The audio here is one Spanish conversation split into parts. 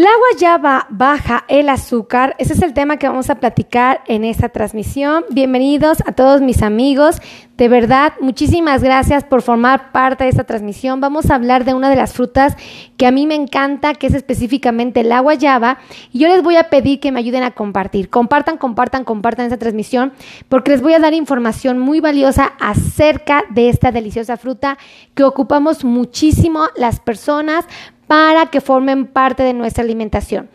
La guayaba baja el azúcar. Ese es el tema que vamos a platicar en esta transmisión. Bienvenidos a todos mis amigos. De verdad, muchísimas gracias por formar parte de esta transmisión. Vamos a hablar de una de las frutas que a mí me encanta, que es específicamente la guayaba. Y yo les voy a pedir que me ayuden a compartir. Compartan, compartan, compartan esta transmisión, porque les voy a dar información muy valiosa acerca de esta deliciosa fruta que ocupamos muchísimo las personas para que formen parte de nuestra alimentación.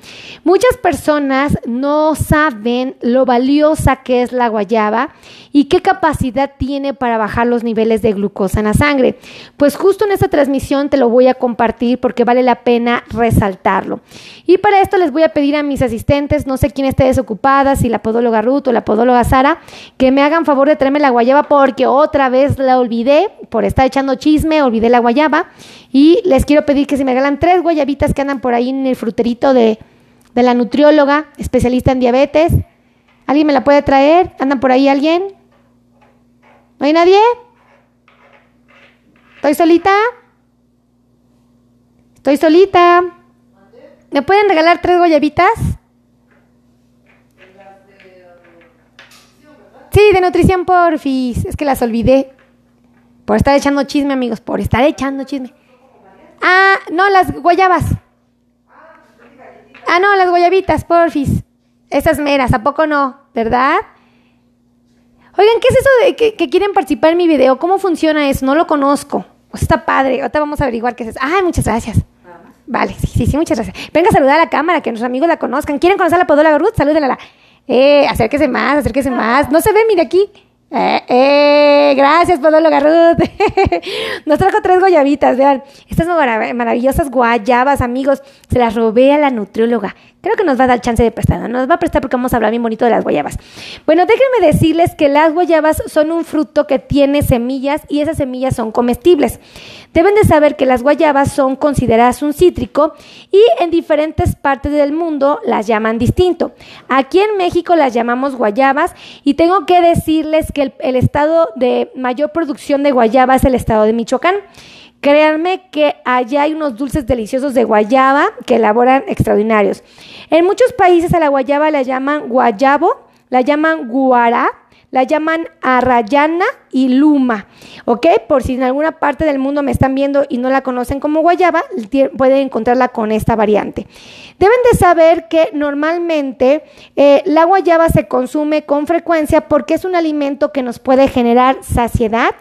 Muchas personas no saben lo valiosa que es la guayaba y qué capacidad tiene para bajar los niveles de glucosa en la sangre. Pues justo en esta transmisión te lo voy a compartir porque vale la pena resaltarlo. Y para esto les voy a pedir a mis asistentes, no sé quién esté desocupada, si la podóloga Ruth o la podóloga Sara, que me hagan favor de traerme la guayaba porque otra vez la olvidé por estar echando chisme, olvidé la guayaba y les quiero pedir que si me regalan tres guayabitas que andan por ahí en el fruterito de, de la nutrióloga, especialista en diabetes. ¿Alguien me la puede traer? ¿Andan por ahí alguien? ¿No hay nadie? ¿Estoy solita? Estoy solita. ¿Me pueden regalar tres guayabitas? Sí, de nutrición porfis. Es que las olvidé. Por estar echando chisme, amigos. Por estar echando chisme. Ah, no, las guayabas. Ah, no, las guayabitas, porfis. Esas meras, ¿a poco no? ¿Verdad? Oigan, ¿qué es eso de que, quieren participar en mi video? ¿Cómo funciona eso? No lo conozco. Pues está padre. Ahorita vamos a averiguar qué es eso. Ay, muchas gracias. Vale, sí, sí, sí, muchas gracias. Venga a saludar a la cámara, que nuestros amigos la conozcan. ¿Quieren conocer a la Podóloga Ruth? Salúdenla. Eh, acérquese más, acérquese más. No se ve, mire aquí. Eh, eh, gracias, Podóloga Ruth. Nos trajo tres guayabitas, vean. Estas maravillosas guayabas, amigos. Se las robé a la nutrióloga. Creo que nos va a dar chance de prestar. Nos va a prestar porque vamos a hablar bien bonito de las guayabas. Bueno, déjenme decirles que las guayabas son un fruto que tiene semillas y esas semillas son comestibles. Deben de saber que las guayabas son consideradas un cítrico y en diferentes partes del mundo las llaman distinto. Aquí en México las llamamos guayabas y tengo que decirles que el, estado de mayor producción de guayaba es el estado de Michoacán. Créanme que allá hay unos dulces deliciosos de guayaba que elaboran extraordinarios. En muchos países a la guayaba la llaman guayabo, la llaman guará, la llaman arrayana y luma, ¿ok? Por si en alguna parte del mundo me están viendo y no la conocen como guayaba, pueden encontrarla con esta variante. Deben de saber que normalmente eh, la guayaba se consume con frecuencia porque es un alimento que nos puede generar saciedad,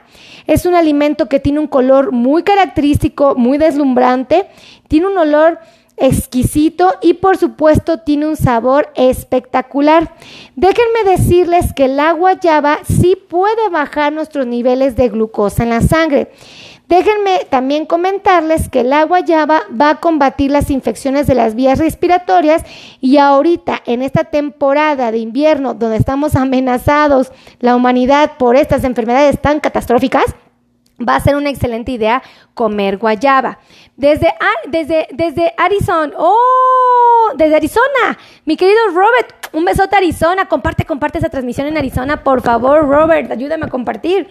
es un alimento que tiene un color muy característico, muy deslumbrante, tiene un olor exquisito y por supuesto tiene un sabor espectacular. Déjenme decirles que el agua guayaba sí puede bajar nuestros niveles de glucosa en la sangre. Déjenme también comentarles que el agua guayaba va a combatir las infecciones de las vías respiratorias y ahorita en esta temporada de invierno donde estamos amenazados la humanidad por estas enfermedades tan catastróficas, va a ser una excelente idea comer guayaba. Desde, desde, desde Arizona, oh, desde Arizona, mi querido Robert, un besote a Arizona, comparte, comparte esa transmisión en Arizona, por favor, Robert, ayúdame a compartir.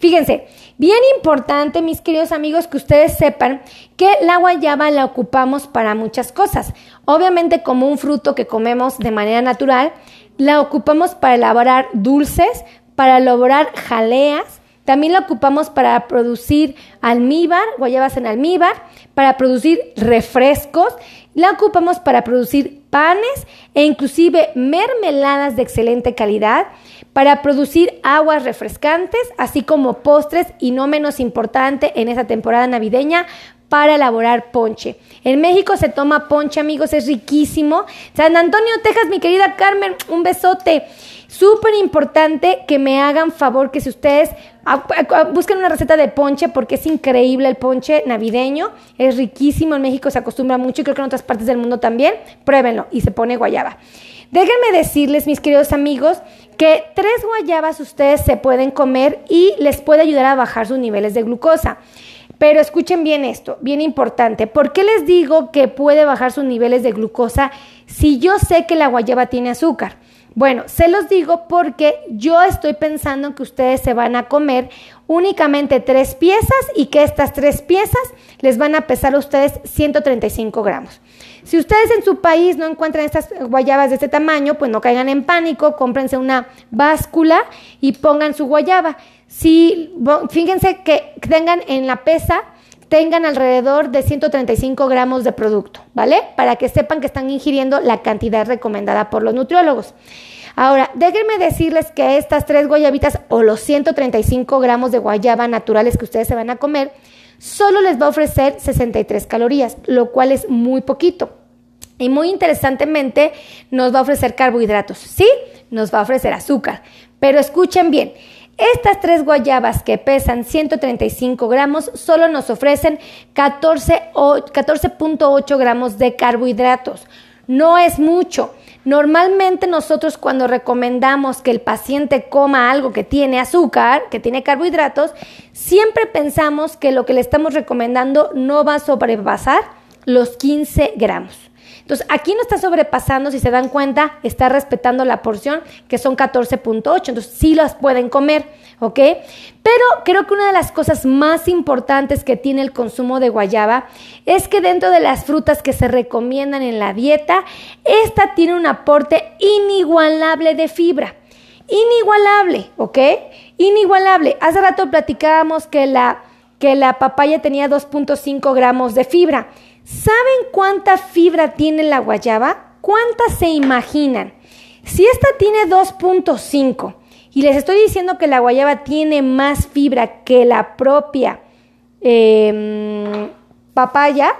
Fíjense, bien importante, mis queridos amigos, que ustedes sepan que la guayaba la ocupamos para muchas cosas. Obviamente como un fruto que comemos de manera natural, la ocupamos para elaborar dulces, para elaborar jaleas, también la ocupamos para producir almíbar, guayabas en almíbar, para producir refrescos, la ocupamos para producir panes e inclusive mermeladas de excelente calidad, para producir aguas refrescantes, así como postres y no menos importante en esta temporada navideña, para elaborar ponche. En México se toma ponche, amigos, es riquísimo. San Antonio, Texas, mi querida Carmen, un besote. Súper importante que me hagan favor que si ustedes busquen una receta de ponche porque es increíble el ponche navideño, es riquísimo, en México se acostumbra mucho y creo que en otras partes del mundo también, pruébenlo y se pone guayaba. Déjenme decirles, mis queridos amigos, que tres guayabas ustedes se pueden comer y les puede ayudar a bajar sus niveles de glucosa. Pero escuchen bien esto, bien importante. ¿Por qué les digo que puede bajar sus niveles de glucosa si yo sé que la guayaba tiene azúcar? Bueno, se los digo porque yo estoy pensando que ustedes se van a comer únicamente tres piezas y que estas tres piezas les van a pesar a ustedes 135 gramos. Si ustedes en su país no encuentran estas guayabas de este tamaño, pues no caigan en pánico, cómprense una báscula y pongan su guayaba. Si, fíjense que tengan en la pesa, tengan alrededor de 135 gramos de producto, ¿vale? Para que sepan que están ingiriendo la cantidad recomendada por los nutriólogos. Ahora, déjenme decirles que estas tres guayabitas o los 135 gramos de guayaba naturales que ustedes se van a comer, solo les va a ofrecer 63 calorías, lo cual es muy poquito. Y muy interesantemente, nos va a ofrecer carbohidratos, ¿sí? Nos va a ofrecer azúcar. Pero escuchen bien, estas tres guayabas que pesan 135 gramos solo nos ofrecen 14.8 gramos de carbohidratos. No es mucho. Normalmente nosotros cuando recomendamos que el paciente coma algo que tiene azúcar, que tiene carbohidratos, siempre pensamos que lo que le estamos recomendando no va a sobrepasar los 15 gramos. Entonces, aquí no está sobrepasando, si se dan cuenta, está respetando la porción, que son 14.8, entonces sí las pueden comer, ¿ok? Pero creo que una de las cosas más importantes que tiene el consumo de guayaba es que dentro de las frutas que se recomiendan en la dieta, esta tiene un aporte inigualable de fibra. Inigualable, ¿ok? Inigualable. Hace rato platicábamos que la, que la papaya tenía 2.5 gramos de fibra. ¿Saben cuánta fibra tiene la guayaba? ¿Cuántas se imaginan? Si esta tiene 2.5 y les estoy diciendo que la guayaba tiene más fibra que la propia em, papaya,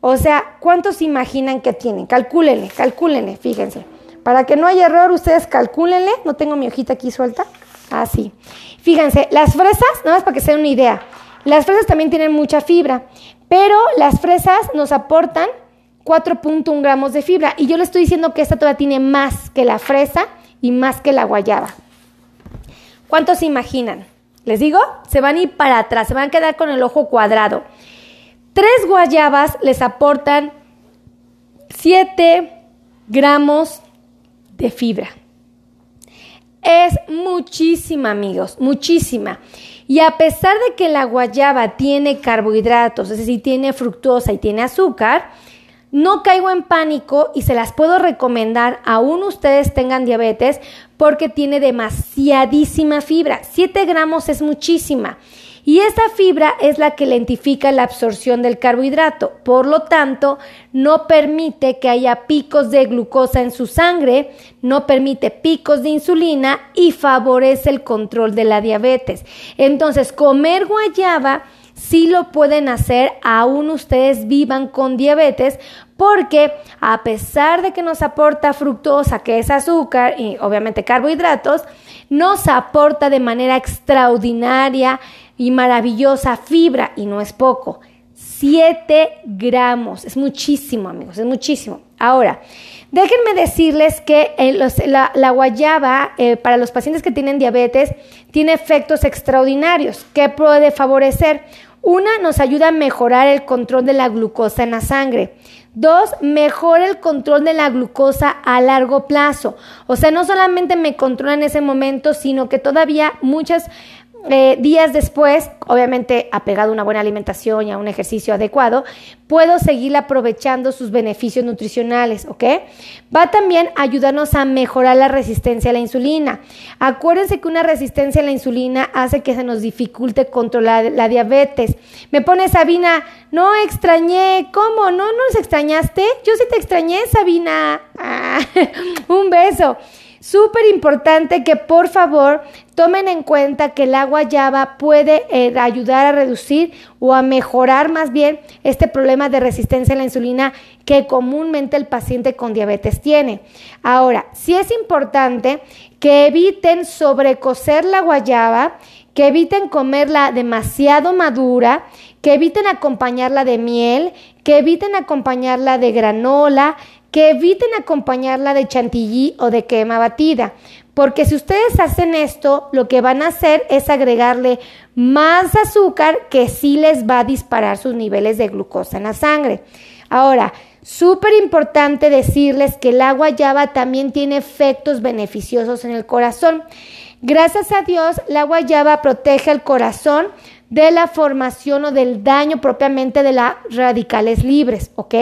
o sea, ¿cuántos se imaginan que tienen? Calcúlenle, calcúlenle, fíjense. Para que no haya error, ustedes calcúlenle. No tengo mi hojita aquí suelta. Así. Ah, fíjense, las fresas, nada más para que se den una idea. Las fresas también tienen mucha fibra, pero las fresas nos aportan 4.1 gramos de fibra. Y yo le estoy diciendo que esta todavía tiene más que la fresa y más que la guayaba. ¿Cuántos se imaginan? Les digo, se van a ir para atrás, se van a quedar con el ojo cuadrado. Tres guayabas les aportan 7 gramos de fibra. Es muchísima, amigos, muchísima. Y a pesar de que la guayaba tiene carbohidratos, es decir, tiene fructosa y tiene azúcar, no caigo en pánico y se las puedo recomendar aún ustedes tengan diabetes porque tiene demasiadísima fibra. 7 gramos es muchísima. Y esta fibra es la que lentifica la absorción del carbohidrato, por lo tanto, no permite que haya picos de glucosa en su sangre, no permite picos de insulina y favorece el control de la diabetes. Entonces, comer guayaba sí lo pueden hacer aún ustedes vivan con diabetes porque a pesar de que nos aporta fructosa, que es azúcar y obviamente carbohidratos, nos aporta de manera extraordinaria y maravillosa fibra, y no es poco, 7 gramos, es muchísimo amigos, es muchísimo. Ahora, déjenme decirles que la, guayaba eh, para los pacientes que tienen diabetes tiene efectos extraordinarios que puede favorecer. Una, nos ayuda a mejorar el control de la glucosa en la sangre. Dos, mejora el control de la glucosa a largo plazo. O sea, no solamente me controla en ese momento, sino que todavía muchas eh, días después, obviamente apegado a una buena alimentación y a un ejercicio adecuado, puedo seguir aprovechando sus beneficios nutricionales, ¿ok? Va también a ayudarnos a mejorar la resistencia a la insulina. Acuérdense que una resistencia a la insulina hace que se nos dificulte controlar la diabetes. Me pone Sabina, no extrañé, ¿cómo? ¿No nos extrañaste? Yo sí te extrañé, Sabina. Ah, un beso. Súper importante que por favor tomen en cuenta que el agua guayaba puede eh, ayudar a reducir o a mejorar más bien este problema de resistencia a la insulina que comúnmente el paciente con diabetes tiene. Ahora, sí es importante que eviten sobrecocer la guayaba, que eviten comerla demasiado madura, que eviten acompañarla de miel, que eviten acompañarla de granola, que eviten acompañarla de chantilly o de quema batida, porque si ustedes hacen esto, lo que van a hacer es agregarle más azúcar que sí les va a disparar sus niveles de glucosa en la sangre. Ahora, súper importante decirles que el agua guayaba también tiene efectos beneficiosos en el corazón. Gracias a Dios, la guayaba protege el corazón de la formación o del daño propiamente de las radicales libres, ¿ok?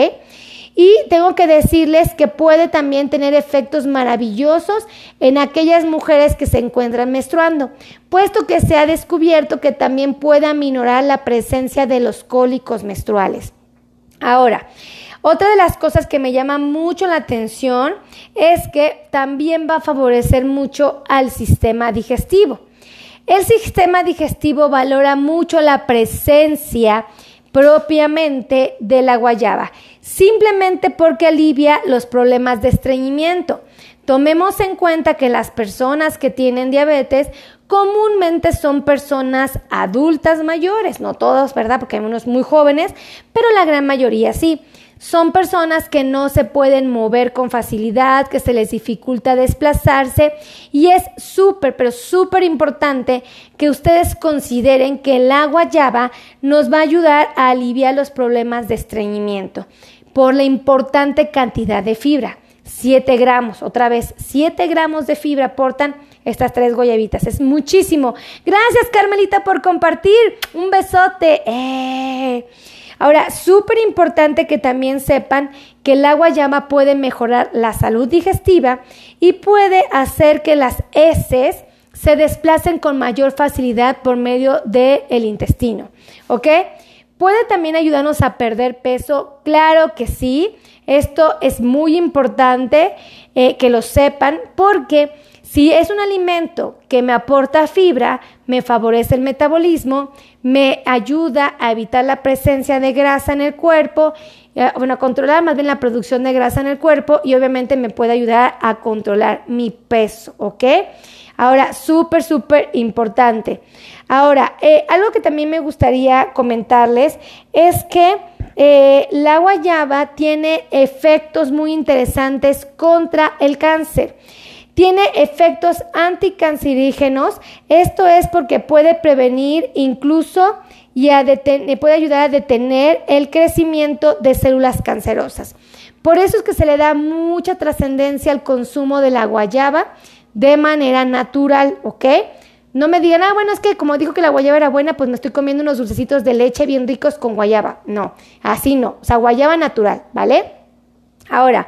Y tengo que decirles que puede también tener efectos maravillosos en aquellas mujeres que se encuentran menstruando, puesto que se ha descubierto que también puede aminorar la presencia de los cólicos menstruales. Ahora, otra de las cosas que me llama mucho la atención es que también va a favorecer mucho al sistema digestivo. El sistema digestivo valora mucho la presencia propiamente de la guayaba, simplemente porque alivia los problemas de estreñimiento. Tomemos en cuenta que las personas que tienen diabetes comúnmente son personas adultas mayores, no todos, ¿verdad? Porque hay unos muy jóvenes, pero la gran mayoría sí. Son personas que no se pueden mover con facilidad, que se les dificulta desplazarse y es súper, pero súper importante que ustedes consideren que el agua guayaba nos va a ayudar a aliviar los problemas de estreñimiento por la importante cantidad de fibra. 7 gramos, otra vez, 7 gramos de fibra aportan estas tres guayabitas. Es muchísimo. Gracias, Carmelita, por compartir. Un besote. Eh. Ahora, súper importante que también sepan que el agua llama puede mejorar la salud digestiva y puede hacer que las heces se desplacen con mayor facilidad por medio del intestino. ¿Ok? ¿Puede también ayudarnos a perder peso? Claro que sí. Esto es muy importante eh, que lo sepan porque si es un alimento que me aporta fibra, me favorece el metabolismo, me ayuda a evitar la presencia de grasa en el cuerpo, eh, bueno, a controlar más bien la producción de grasa en el cuerpo y obviamente me puede ayudar a controlar mi peso, ¿ok? Ahora, súper, súper importante. Ahora, eh, algo que también me gustaría comentarles es que eh, la guayaba tiene efectos muy interesantes contra el cáncer. Tiene efectos anticancerígenos. Esto es porque puede prevenir incluso y puede ayudar a detener el crecimiento de células cancerosas. Por eso es que se le da mucha trascendencia al consumo de la guayaba de manera natural, ¿ok? No me digan, ah, bueno, es que como dijo que la guayaba era buena, pues me estoy comiendo unos dulcecitos de leche bien ricos con guayaba. No, así no, o sea, guayaba natural, ¿vale? Ahora,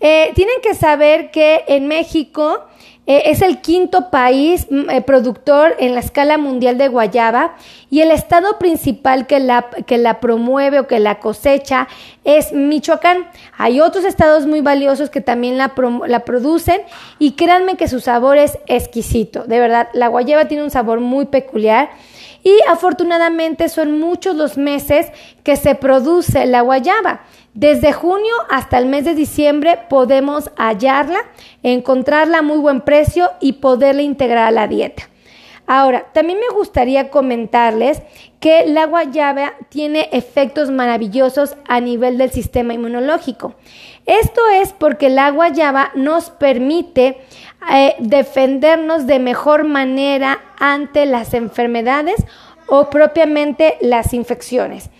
eh, tienen que saber que en México eh, es el quinto país mm, eh, productor en la escala mundial de guayaba y el estado principal que la, que la promueve o que la cosecha es Michoacán. Hay otros estados muy valiosos que también la, la producen y créanme que su sabor es exquisito. De verdad, la guayaba tiene un sabor muy peculiar. Y afortunadamente son muchos los meses que se produce la guayaba. Desde junio hasta el mes de diciembre podemos hallarla, encontrarla a muy buen precio y poderla integrar a la dieta. Ahora, también me gustaría comentarles que la guayaba tiene efectos maravillosos a nivel del sistema inmunológico. Esto es porque la guayaba nos permite eh, defendernos de mejor manera ante las enfermedades o propiamente las infecciones.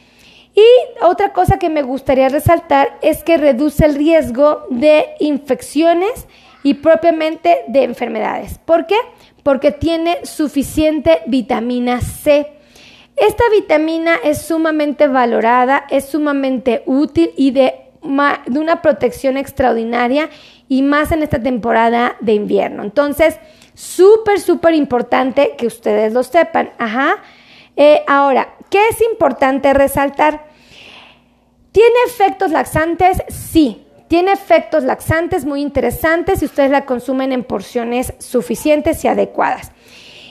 Y otra cosa que me gustaría resaltar es que reduce el riesgo de infecciones y propiamente de enfermedades. ¿Por qué? Porque tiene suficiente vitamina C. Esta vitamina es sumamente valorada, es sumamente útil y de, una protección extraordinaria y más en esta temporada de invierno. Entonces, súper, súper importante que ustedes lo sepan. Ajá. Eh, ahora, ¿qué es importante resaltar? ¿Tiene efectos laxantes? Sí. Tiene efectos laxantes muy interesantes si ustedes la consumen en porciones suficientes y adecuadas.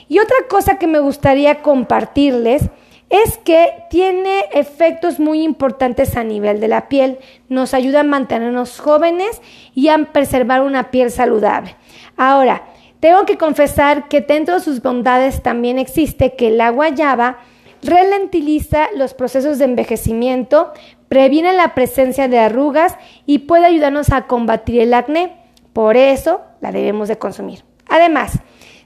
Y otra cosa que me gustaría compartirles es que tiene efectos muy importantes a nivel de la piel. Nos ayuda a mantenernos jóvenes y a preservar una piel saludable. Ahora, tengo que confesar que dentro de sus bondades también existe que el agua guayaba ralentiza los procesos de envejecimiento, previene la presencia de arrugas y puede ayudarnos a combatir el acné. Por eso la debemos de consumir. Además,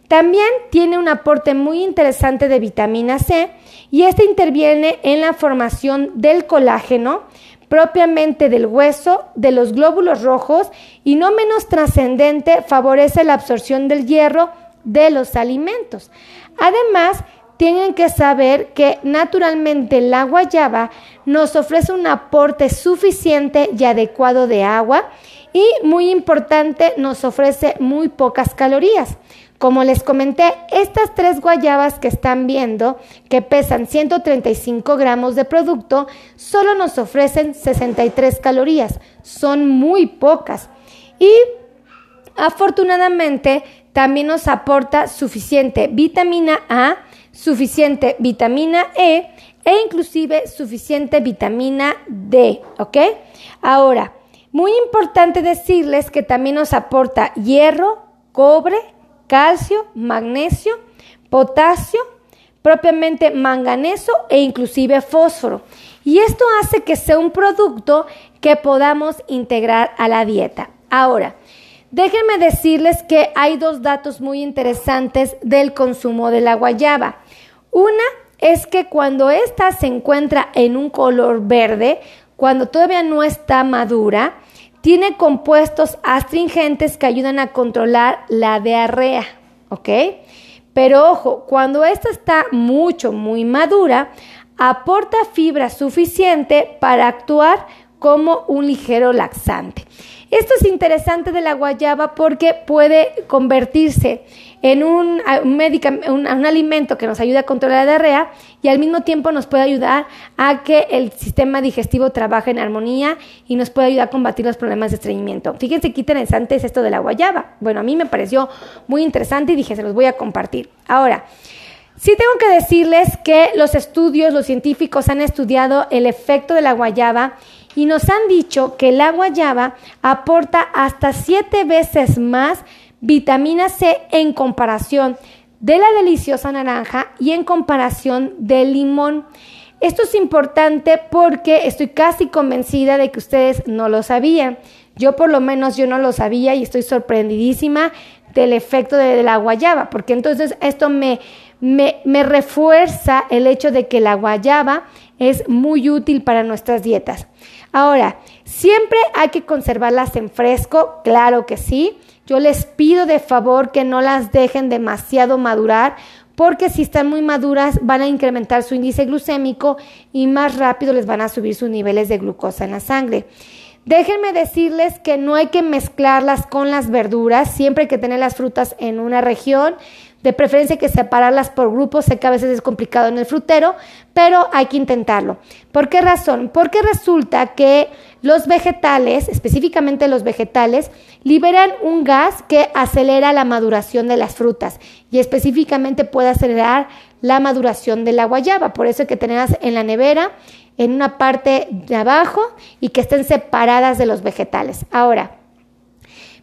también tiene un aporte muy interesante de vitamina C y este interviene en la formación del colágeno, propiamente del hueso, de los glóbulos rojos y no menos trascendente favorece la absorción del hierro de los alimentos. Además, tienen que saber que naturalmente la guayaba nos ofrece un aporte suficiente y adecuado de agua y muy importante nos ofrece muy pocas calorías. Como les comenté, estas tres guayabas que están viendo, que pesan 135 gramos de producto, solo nos ofrecen 63 calorías. Son muy pocas. Y afortunadamente también nos aporta suficiente vitamina A, suficiente vitamina E e inclusive suficiente vitamina D, ¿ok? Ahora, muy importante decirles que también nos aporta hierro, cobre, calcio, magnesio, potasio, propiamente manganeso e inclusive fósforo. Y esto hace que sea un producto que podamos integrar a la dieta. Ahora, déjenme decirles que hay dos datos muy interesantes del consumo de la guayaba. Una es que cuando ésta se encuentra en un color verde, cuando todavía no está madura, tiene compuestos astringentes que ayudan a controlar la diarrea, ¿ok? Pero ojo, cuando esta está mucho, muy madura, aporta fibra suficiente para actuar como un ligero laxante. Esto es interesante de la guayaba porque puede convertirse en un, un, alimento que nos ayuda a controlar la diarrea y al mismo tiempo nos puede ayudar a que el sistema digestivo trabaje en armonía y nos puede ayudar a combatir los problemas de estreñimiento. Fíjense qué interesante es esto de la guayaba. Bueno, a mí me pareció muy interesante y dije, se los voy a compartir. Ahora, Sí tengo que decirles que los estudios, los científicos han estudiado el efecto de la guayaba y nos han dicho que la guayaba aporta hasta siete veces más vitamina C en comparación de la deliciosa naranja y en comparación del limón. Esto es importante porque estoy casi convencida de que ustedes no lo sabían. Yo por lo menos yo no lo sabía y estoy sorprendidísima del efecto de la guayaba, porque entonces esto me, me, me refuerza el hecho de que la guayaba es muy útil para nuestras dietas. Ahora, siempre hay que conservarlas en fresco, claro que sí. Yo les pido de favor que no las dejen demasiado madurar porque si están muy maduras van a incrementar su índice glucémico y más rápido les van a subir sus niveles de glucosa en la sangre. Déjenme decirles que no hay que mezclarlas con las verduras, siempre hay que tener las frutas en una región. De preferencia que separarlas por grupos, sé que a veces es complicado en el frutero, pero hay que intentarlo. ¿Por qué razón? Porque resulta que los vegetales, específicamente los vegetales, liberan un gas que acelera la maduración de las frutas y específicamente puede acelerar la maduración de la guayaba. Por eso hay que tenerlas en la nevera, en una parte de abajo y que estén separadas de los vegetales. Ahora,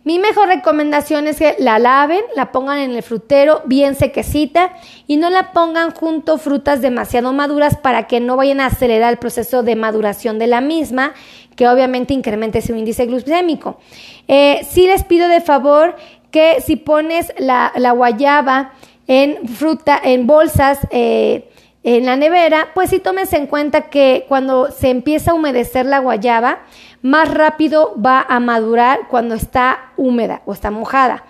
mi mejor recomendación es que la laven, la pongan en el frutero bien sequecita y no la pongan junto frutas demasiado maduras para que no vayan a acelerar el proceso de maduración de la misma, que obviamente incremente su índice glucémico. Eh, sí les pido de favor que si pones la, guayaba en fruta, en bolsas, eh, en la nevera, pues sí tomes en cuenta que cuando se empieza a humedecer la guayaba, más rápido va a madurar cuando está húmeda o está mojada.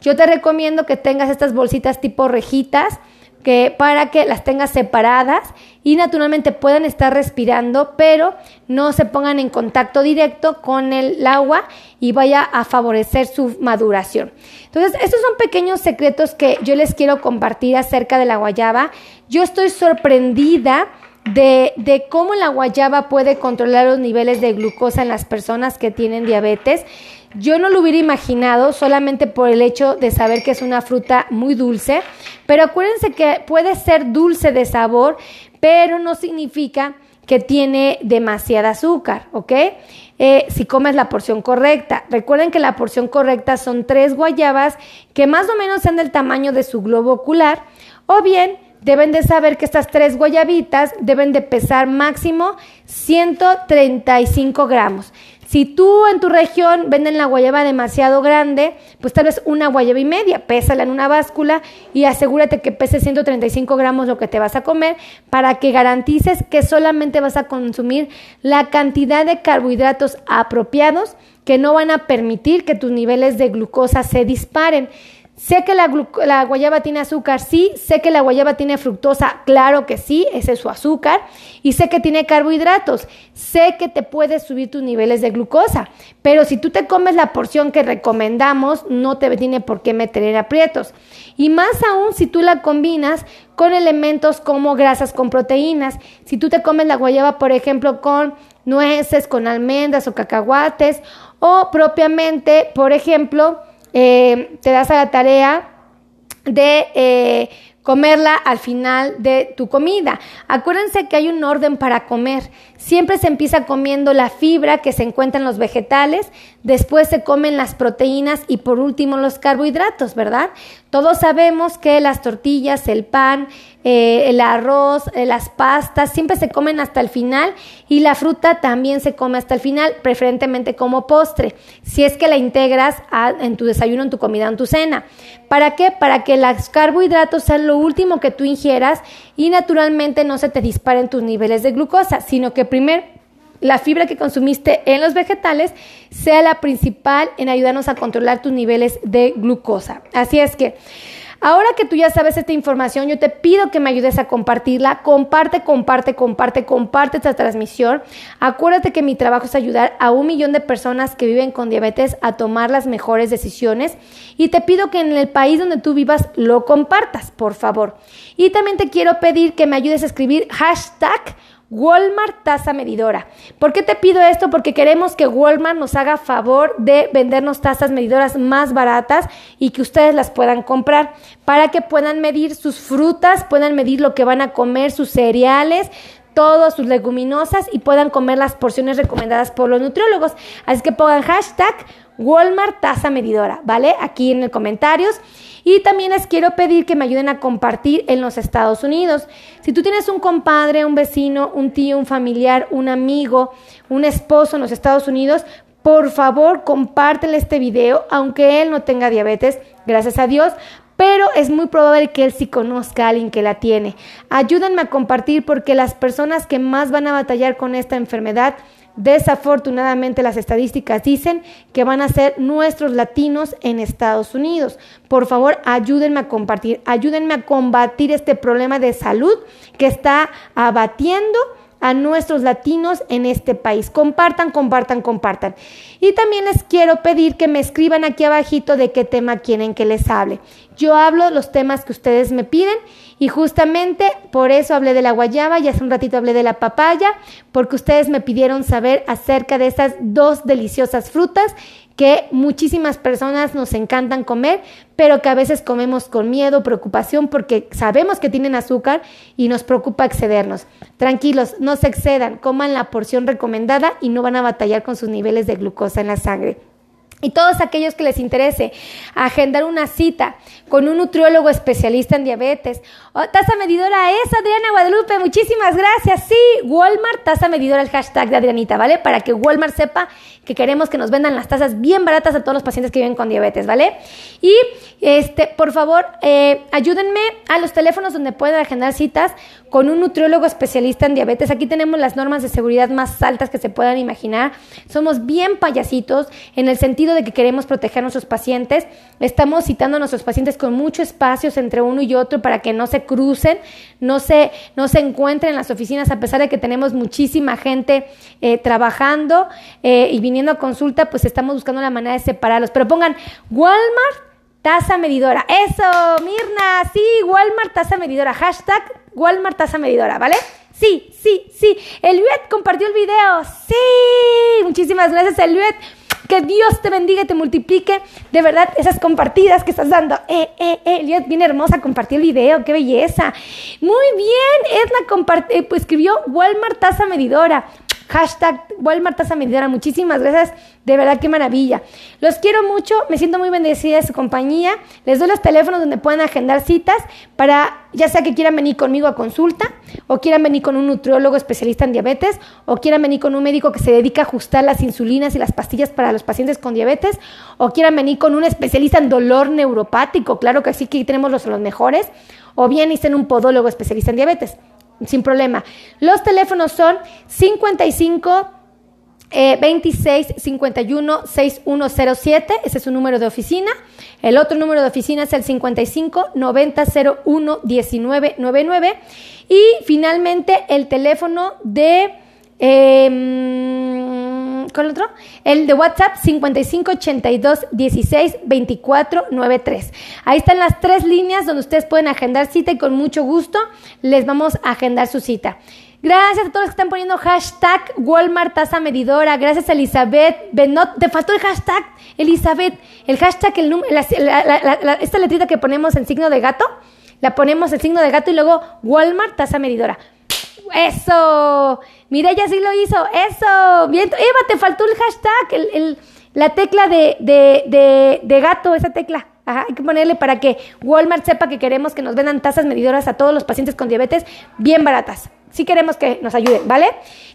Yo te recomiendo que tengas estas bolsitas tipo rejitas que para que las tengas separadas y naturalmente puedan estar respirando, pero no se pongan en contacto directo con el agua y vaya a favorecer su maduración. Entonces, estos son pequeños secretos que yo les quiero compartir acerca de la guayaba. Yo estoy sorprendida de, cómo la guayaba puede controlar los niveles de glucosa en las personas que tienen diabetes. Yo no lo hubiera imaginado solamente por el hecho de saber que es una fruta muy dulce, pero acuérdense que puede ser dulce de sabor, pero no significa que tiene demasiada azúcar, ¿ok? Eh, si comes la porción correcta. Recuerden que la porción correcta son tres guayabas que más o menos sean del tamaño de su globo ocular, o bien deben de saber que estas tres guayabitas deben de pesar máximo 135 gramos. Si tú en tu región venden la guayaba demasiado grande, pues tal vez una guayaba y media, pésala en una báscula y asegúrate que pese 135 gramos lo que te vas a comer para que garantices que solamente vas a consumir la cantidad de carbohidratos apropiados que no van a permitir que tus niveles de glucosa se disparen. Sé que la, guayaba tiene azúcar, sí. Sé que la guayaba tiene fructosa, claro que sí, ese es su azúcar. Y sé que tiene carbohidratos. Sé que te puedes subir tus niveles de glucosa. Pero si tú te comes la porción que recomendamos, no te tiene por qué meter en aprietos. Y más aún si tú la combinas con elementos como grasas con proteínas. Si tú te comes la guayaba, por ejemplo, con nueces, con almendras o cacahuates, o propiamente, por ejemplo, eh, te das a la tarea de eh, comerla al final de tu comida. Acuérdense que hay un orden para comer. Siempre se empieza comiendo la fibra que se encuentra en los vegetales, después se comen las proteínas y por último los carbohidratos, ¿verdad? Todos sabemos que las tortillas, el pan, eh, el arroz, eh, las pastas, siempre se comen hasta el final y la fruta también se come hasta el final, preferentemente como postre, si es que la integras en tu desayuno, en tu comida, en tu cena. ¿Para qué? Para que los carbohidratos sean lo último que tú ingieras y naturalmente no se te disparen tus niveles de glucosa, sino que primero la fibra que consumiste en los vegetales sea la principal en ayudarnos a controlar tus niveles de glucosa. Así es que Ahora que tú ya sabes esta información, yo te pido que me ayudes a compartirla. Comparte, comparte, comparte, comparte esta transmisión. Acuérdate que mi trabajo es ayudar a un millón de personas que viven con diabetes a tomar las mejores decisiones. Y te pido que en el país donde tú vivas lo compartas, por favor. Y también te quiero pedir que me ayudes a escribir hashtag Walmart tasa medidora. ¿Por qué te pido esto? Porque queremos que Walmart nos haga favor de vendernos tasas medidoras más baratas y que ustedes las puedan comprar para que puedan medir sus frutas, puedan medir lo que van a comer, sus cereales, todas sus leguminosas y puedan comer las porciones recomendadas por los nutriólogos. Así que pongan hashtag Walmart tasa medidora, ¿vale? Aquí en los comentarios. Y también les quiero pedir que me ayuden a compartir en los Estados Unidos. Si tú tienes un compadre, un vecino, un tío, un familiar, un amigo, un esposo en los Estados Unidos, por favor, compártele este video, aunque él no tenga diabetes, gracias a Dios, pero es muy probable que él sí conozca a alguien que la tiene. Ayúdenme a compartir porque las personas que más van a batallar con esta enfermedad Desafortunadamente las estadísticas dicen que van a ser nuestros latinos en Estados Unidos. Por favor, ayúdenme a compartir, ayúdenme a combatir este problema de salud que está abatiendo a nuestros latinos en este país. Compartan, compartan, compartan. Y también les quiero pedir que me escriban aquí abajito de qué tema quieren que les hable. Yo hablo los temas que ustedes me piden y justamente por eso hablé de la guayaba y hace un ratito hablé de la papaya, porque ustedes me pidieron saber acerca de estas dos deliciosas frutas que muchísimas personas nos encantan comer, pero que a veces comemos con miedo, preocupación, porque sabemos que tienen azúcar y nos preocupa excedernos. Tranquilos, no se excedan, coman la porción recomendada y no van a batallar con sus niveles de glucosa en la sangre. Y todos aquellos que les interese agendar una cita con un nutriólogo especialista en diabetes. Oh, tasa medidora es Adriana Guadalupe, muchísimas gracias. Sí, Walmart, tasa medidora, el hashtag de Adrianita, ¿vale? Para que Walmart sepa que queremos que nos vendan las tasas bien baratas a todos los pacientes que viven con diabetes, ¿vale? Y, este, por favor, eh, ayúdenme a los teléfonos donde pueden agendar citas con un nutriólogo especialista en diabetes. Aquí tenemos las normas de seguridad más altas que se puedan imaginar. Somos bien payasitos en el sentido de que queremos proteger a nuestros pacientes. Estamos citando a nuestros pacientes con muchos espacios entre uno y otro para que no se crucen, no se, no se encuentren en las oficinas, a pesar de que tenemos muchísima gente eh, trabajando eh, y viniendo a consulta, pues estamos buscando la manera de separarlos. Pero pongan Walmart tasa medidora. Eso, Mirna, sí, Walmart tasa medidora. Hashtag Walmart tasa medidora, ¿vale? Sí, sí, sí. Eliuet compartió el video. Sí, muchísimas gracias, Eliuet. Que Dios te bendiga y te multiplique de verdad esas compartidas que estás dando. Eh, eh, eh, bien hermosa, compartió el video, qué belleza. Muy bien, Edna eh, pues escribió Walmart tasa medidora. Hashtag Walmart tasa medidora. Muchísimas gracias. De verdad, qué maravilla. Los quiero mucho. Me siento muy bendecida de su compañía. Les doy los teléfonos donde pueden agendar citas para, ya sea que quieran venir conmigo a consulta, o quieran venir con un nutriólogo especialista en diabetes, o quieran venir con un médico que se dedica a ajustar las insulinas y las pastillas para los pacientes con diabetes, o quieran venir con un especialista en dolor neuropático. Claro que sí que tenemos los, los mejores. O bien en un podólogo especialista en diabetes sin problema. Los teléfonos son 55 eh, 26 51 6107, ese es su número de oficina. El otro número de oficina es el 55 90 01 1999. Y finalmente el teléfono de... Eh, ¿Cuál otro? El de WhatsApp 55 82 16 24 93. Ahí están las tres líneas donde ustedes pueden agendar cita y con mucho gusto les vamos a agendar su cita. Gracias a todos los que están poniendo hashtag Walmart tasa medidora. Gracias Elizabeth Benot. Te faltó el hashtag, Elizabeth. El hashtag, el número, esta letrita que ponemos en signo de gato, la ponemos el signo de gato y luego Walmart tasa medidora. Eso. Mira, ella sí lo hizo. Eso. Bien. Eva, te faltó el hashtag, el, la tecla de, gato, esa tecla. Ajá, hay que ponerle para que Walmart sepa que queremos que nos vendan tasas medidoras a todos los pacientes con diabetes bien baratas sí queremos que nos ayuden, ¿vale?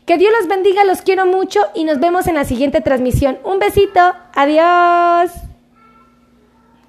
Que Dios los bendiga, los quiero mucho y nos vemos en la siguiente transmisión. Un besito, adiós.